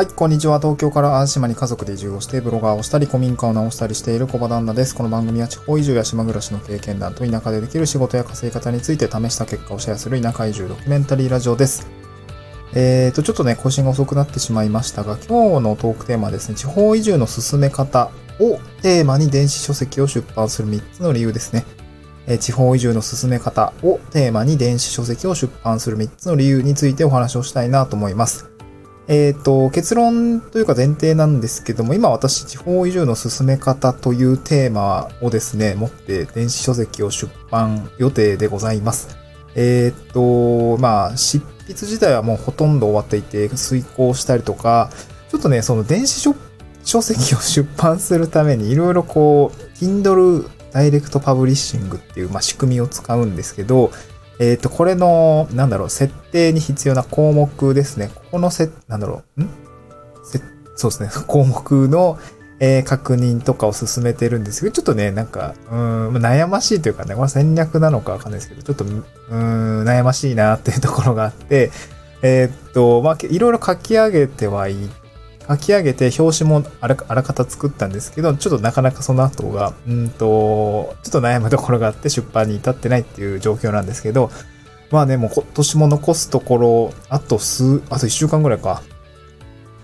はい、こんにちは。東京から淡島に家族で移住をして、ブロガーをしたり、古民家を直したりしている小場旦那です。この番組は地方移住や島暮らしの経験談と田舎でできる仕事や稼ぎ方について試した結果をシェアする田舎移住ドキュメンタリーラジオです。えーと、ちょっとね、更新が遅くなってしまいましたが、今日のトークテーマはですね、地方移住の進め方をテーマに電子書籍を出版する3つの理由ですね。え地方移住の進め方をテーマに電子書籍を出版する3つの理由についてお話をしたいなと思います。えっ、と、結論というか前提なんですけども、今私、地方移住の進め方というテーマをですね、持って電子書籍を出版予定でございます。えっ、ー、と、まあ、執筆自体はもうほとんど終わっていて、遂行したりとか、ちょっとね、その電子書書籍を出版するためにいろいろこう、Kindle ダイレクトパブリッシングっていう、まあ、仕組みを使うんですけど、えっ、ー、と、これの、なんだろう、設定に必要な項目ですね。ここのせ、なんだろう、ん？そうですね、項目の、えー、確認とかを進めてるんですけど、ちょっとね、なんか、うん、悩ましいというかね、これ戦略なのかわかんないですけど、ちょっと、うん、悩ましいなっていうところがあって、えー、っと、まあ、いろいろ書き上げてはい書き上げて表紙もあらかた作ったんですけど、ちょっとなかなかその後が、うんと、ちょっと悩むところがあって出版に至ってないっていう状況なんですけど、まあね、もう今年も残すところ、あと数、あと1週間ぐらいか。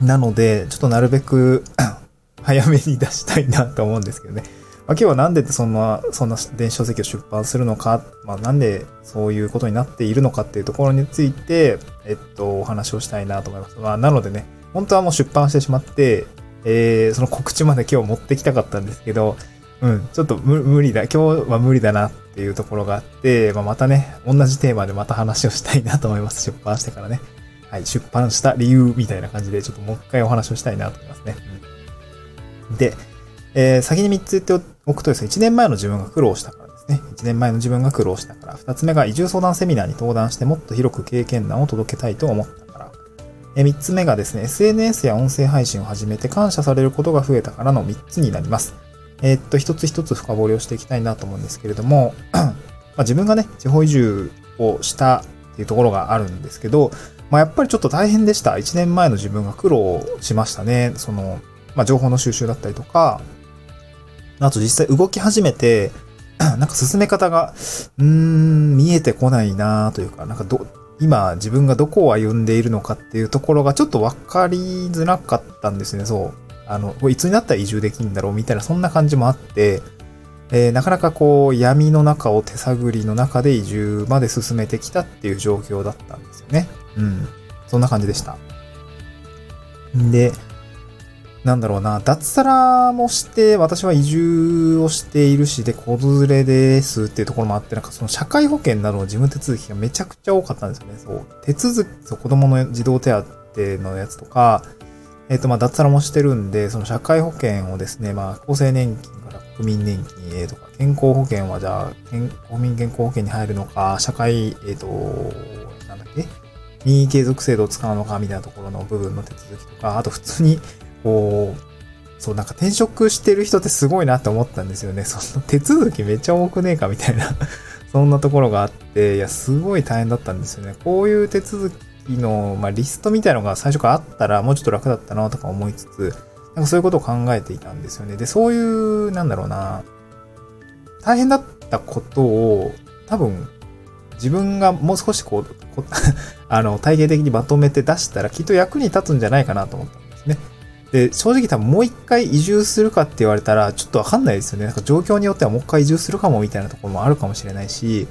なので、ちょっとなるべく 早めに出したいなと思うんですけどね。まあ、今日はなんでそんな、そんな電子書籍を出版するのか、まあ、なんでそういうことになっているのかっていうところについて、えっと、お話をしたいなと思います。まあ、なのでね、本当はもう出版してしまって、えー、その告知まで今日持ってきたかったんですけど、うん、ちょっと無理だ、今日は無理だなっていうところがあって、まあ、またね、同じテーマでまた話をしたいなと思います。出版してからね。はい、出版した理由みたいな感じで、ちょっともう一回お話をしたいなと思いますね。うん、で、えー、先に3つ言っておくとですね、1年前の自分が苦労したからですね。1年前の自分が苦労したから。2つ目が移住相談セミナーに登壇してもっと広く経験談を届けたいと思った。3つ目がですね、SNS や音声配信を始めて感謝されることが増えたからの3つになります。えー、っと、一つ一つ深掘りをしていきたいなと思うんですけれども、まあ、自分がね、地方移住をしたっていうところがあるんですけど、まあ、やっぱりちょっと大変でした。1年前の自分が苦労しましたね。その、まあ、情報の収集だったりとか、あと実際動き始めて、なんか進め方が、うーん、見えてこないなというか、なんかど、今自分がどこを歩んでいるのかっていうところがちょっとわかりづらかったんですね、そう。あの、いつになったら移住できるんだろうみたいな、そんな感じもあって、えー、なかなかこう、闇の中を手探りの中で移住まで進めてきたっていう状況だったんですよね。うん。そんな感じでした。んで、なんだろうな、脱サラもして、私は移住をしているし、で、子連れですっていうところもあって、なんかその社会保険などの事務手続きがめちゃくちゃ多かったんですよね。そう。手続き、そう、子供の児童手当のやつとか、えっ、ー、と、まあ、脱サラもしてるんで、その社会保険をですね、まあ、厚生年金から国民年金へとか、健康保険はじゃあ、国民健康保険に入るのか、社会、えっ、ー、と、なんだっけ？任意継続制度を使うのかみたいなところの部分の手続きとか、あと普通にこう、そう、なんか転職してる人ってすごいなって思ったんですよね。その手続きめっちゃ多くねえかみたいな そんなところがあって、いや、すごい大変だったんですよね。こういう手続きの、まあ、リストみたいのが最初からあったらもうちょっと楽だったなとか思いつつ、なんかそういうことを考えていたんですよね。で、そういう、なんだろうな、大変だったことを、多分、自分がもう少しこう、こ あの、体系的にまとめて出したらきっと役に立つんじゃないかなと思ったで。正直多分もう一回移住するかって言われたら、ちょっとわかんないですよね。なんか状況によってはもう一回移住するかもみたいなところもあるかもしれないし、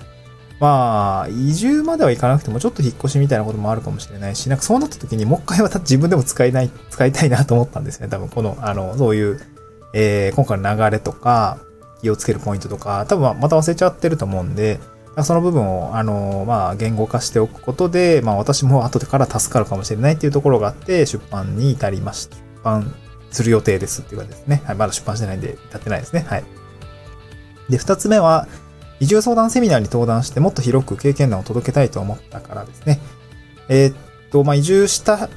まあ、移住まではいかなくても、ちょっと引っ越しみたいなこともあるかもしれないし、なんかそうなった時にもう一回は自分でも使いない、使いたいなと思ったんですね。多分この、あの、そういう、えー、今回の流れとか、気をつけるポイントとか、多分また忘れちゃってると思うんで、その部分を、あの、まあ、言語化しておくことで、まあ、私も後でから助かるかもしれないっていうところがあって、出版に至りました。版する予定ですっていう感じですね。はい、まだ出版してないんで、至ってないですね。はい。で、二つ目は、移住相談セミナーに登壇してもっと広く経験談を届けたいと思ったからですね。えー、っと、まあ、移住した、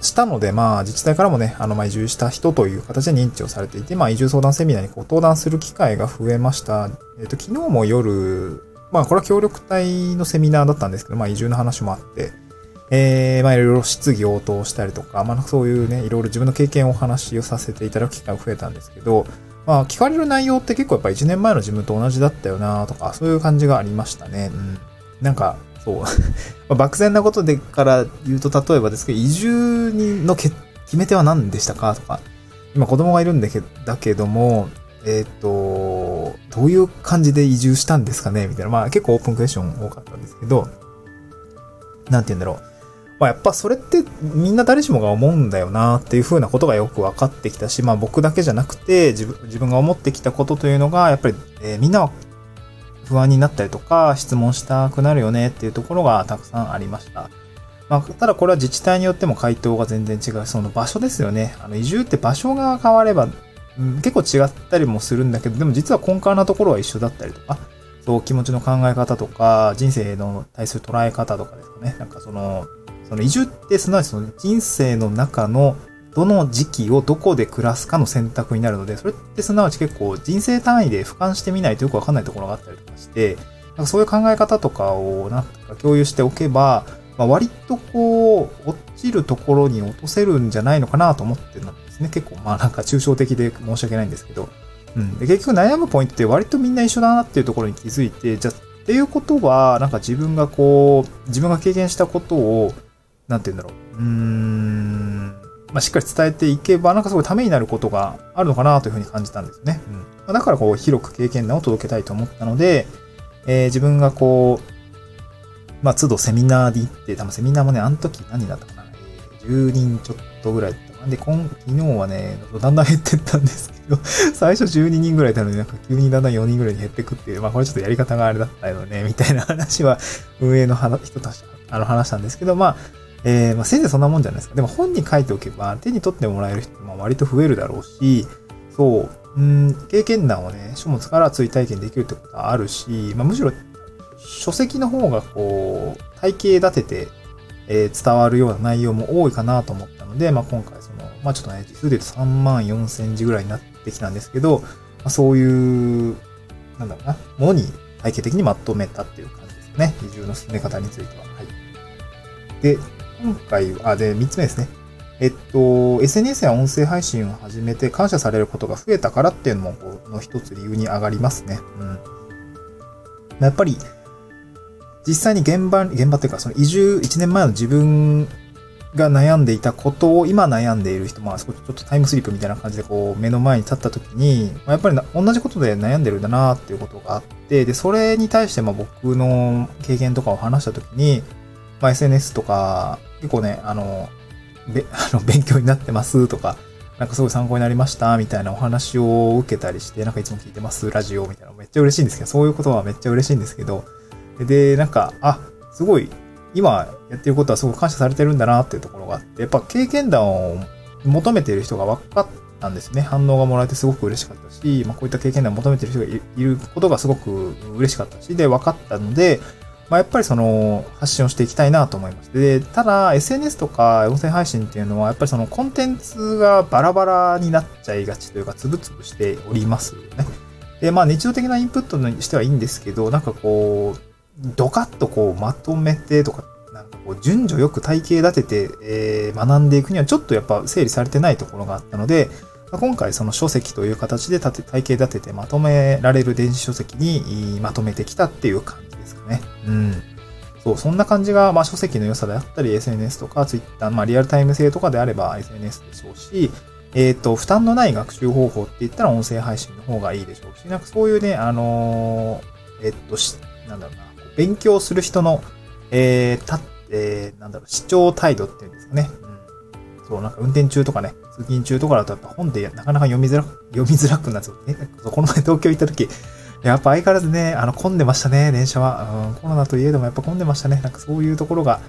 したので、まあ、自治体からもね、あの、ま、移住した人という形で認知をされていて、まあ、移住相談セミナーにこう登壇する機会が増えました。え、っと、昨日も夜、まあ、これは協力隊のセミナーだったんですけど、まあ、移住の話もあって、えー、まあいろいろ質疑応答したりとか、まあそういうね、いろいろ自分の経験をお話をさせていただく機会が増えたんですけど、まあ聞かれる内容って結構やっぱ1年前の自分と同じだったよなとか、そういう感じがありましたね。うん。なんか、そう。まあ、漠然なことでから言うと、例えばですけど、移住の決め手は何でしたかとか、今子供がいるんだけだけども、えっ、ー、と、どういう感じで移住したんですかねみたいな。まあ結構オープンクエスチョン多かったんですけど、なんて言うんだろう。まあやっぱそれってみんな誰しもが思うんだよなっていう風なことがよく分かってきたし、まあ僕だけじゃなくて自分自分が思ってきたことというのが、やっぱり、えー、みんなは不安になったりとか質問したくなるよねっていうところがたくさんありました。まあ、ただこれは自治体によっても回答が全然違う。その場所ですよね。あの移住って場所が変われば、うん、結構違ったりもするんだけど、でも実は根幹なところは一緒だったりとか、そう気持ちの考え方とか、人生の対する捉え方とかですかね。なんかその、その移住ってすなわちその人生の中のどの時期をどこで暮らすかの選択になるので、それってすなわち結構人生単位で俯瞰してみないとよくわかんないところがあったりとかして、なんかそういう考え方とかをなんか共有しておけば、まあ、割とこう、落ちるところに落とせるんじゃないのかなと思ってるんですね。結構まあなんか抽象的で申し訳ないんですけど。うん。で、結局悩むポイントって割とみんな一緒だなっていうところに気づいて、じゃっていうことは、なんか自分がこう、自分が経験したことを、なんて言うんだろう。うーん。まあ、しっかり伝えていけば、なんかすごいためになることがあるのかなというふうに感じたんですね。うん。だからこう、広く経験談を届けたいと思ったので、えー、自分がこう、まあ、都度セミナーで行って、多分セミナーもね、あの時何だったかな、えー、10人ちょっとぐらいだったかな。で、今、昨日はね、だんだん減ってったんですけど、最初12人ぐらいいたのになんか急にだんだん4人ぐらいに減ってくっていう、まあこれちょっとやり方があれだったよね、みたいな話は運営の人たち、あの話したんですけど、まあ、えー、まあ、せいぜいそんなもんじゃないですか。でも本に書いておけば手に取ってもらえる人も割と増えるだろうし、そう、うん、経験談をね、書物から追体験できるってことはあるし、まあ、むしろ書籍の方がこう、体系立てて、えー、伝わるような内容も多いかなと思ったので、まあ、今回その、まあ、ちょっとね、実数で言うと3万4千字ぐらいになってきたんですけど、まあ、そういう、なんだろうな、ものに体系的にまとめたっていう感じですね。移住の進め方については。はい。で、今回は、あ、で、3つ目ですね。えっと、SNS や音声配信を始めて感謝されることが増えたからっていうのも、この一つ理由に上がりますね。うん。やっぱり、実際に現場、現場っていうか、その移住、1年前の自分が悩んでいたことを今悩んでいる人、まあ少しちょっとタイムスリップみたいな感じでこう目の前に立った時に、まあ、やっぱり同じことで悩んでるんだなっていうことがあって、で、それに対してまあ僕の経験とかを話した時に、まあ SNS とか結構ね、あの、べ、あの、勉強になってますとか、なんかすごい参考になりましたみたいなお話を受けたりして、なんかいつも聞いてますラジオみたいなめっちゃ嬉しいんですけど、そういうことはめっちゃ嬉しいんですけど、で、なんか、あ、すごい、今やってることはすごく感謝されてるんだなっていうところがあって、やっぱ経験談を求めている人が分かったんですね。反応がもらえてすごく嬉しかったし、まあ、こういった経験談を求めている人がいることがすごく嬉しかったし、で、分かったので、まあ、やっぱりその発信をしていきたいなと思います。で、ただ SNS とか音声配信っていうのはやっぱりそのコンテンツがバラバラになっちゃいがちというか、つぶつぶしておりますよね。で、まあ日常的なインプットにしてはいいんですけど、なんかこう、ドカッとこうまとめてとか、なんかこう順序よく体系立てて、えー、学んでいくにはちょっとやっぱ整理されてないところがあったので、今回その書籍という形で体系立ててまとめられる電子書籍にまとめてきたっていう感じですかね。うん。そう、そんな感じが、まあ書籍の良さであったり、SNS とか Twitter、まあリアルタイム性とかであれば SNS でしょうし、えっ、ー、と、負担のない学習方法って言ったら音声配信の方がいいでしょうし、なんかそういうね、あのー、えっ、とし、なんだろうな、勉強する人の、えー、た、えー、なんだろう、視聴態度っていうんですかね。うん。そう、なんか運転中とかね、通勤中とかだとやっぱ本でなかなか読みづら、読みづらくなっちゃう。え、そうこの前東京行った時、やっぱ相変わらずね、あの、混んでましたね、電車は。うん、コロナといえどもやっぱ混んでましたね。なんかそういうところが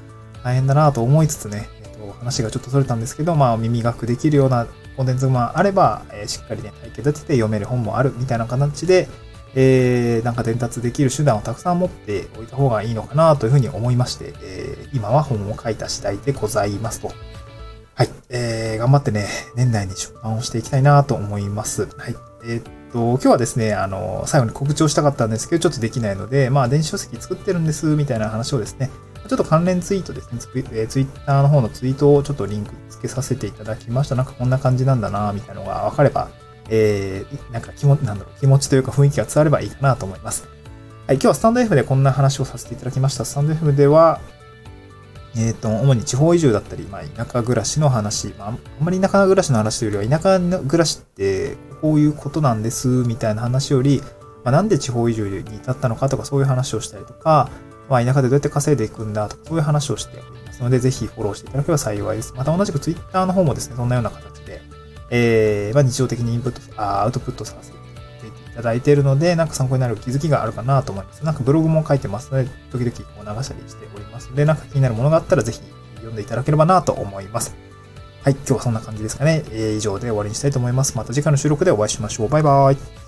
大変だなと思いつつね、えっ、と、話がちょっとそれたんですけど、まあ、耳学できるようなコンテンツもあれば、えー、しっかりね、体系立てて読める本もあるみたいな形で、えー、なんか伝達できる手段をたくさん持っておいた方がいいのかなというふうに思いまして、えー、今は本を書いた次第でございますと。はい。えー、頑張ってね、年内に出版をしていきたいなと思います。はい。えー、と、今日はですね、あの、最後に告知をしたかったんですけど、ちょっとできないので、まあ、電子書籍作ってるんです、みたいな話をですね、ちょっと関連ツイートですね、ツイ,、えー、ツイッターの方のツイートをちょっとリンク付けさせていただきました。なんかこんな感じなんだな、みたいなのが分かれば、えー、なんか気も、なんだろう、気持ちというか雰囲気が伝わればいいかなと思います。はい、今日はスタンド F でこんな話をさせていただきました。スタンド F では、えっ、ー、と、主に地方移住だったり、まあ、田舎暮らしの話、まあ、あんまり田舎暮らしの話というよりは、田舎暮らしってこういうことなんです、みたいな話より、まあ、なんで地方移住に至ったのかとか、そういう話をしたりとか、まあ、田舎でどうやって稼いでいくんだとか、そういう話をしておりますので、ぜひフォローしていただければ幸いです。また同じく Twitter の方もですね、そんなような形で、えー、まあ、日常的にインプット、あアウトプットさせていただいているので、なんか参考になる気づきがあるかなと思います。なんかブログも書いてますので、時々こう流したりしておりますので、なんか気になるものがあったらぜひ読んでいただければなと思います。はい、今日はそんな感じですかね。えー、以上で終わりにしたいと思います。また次回の収録でお会いしましょう。バイバーイ。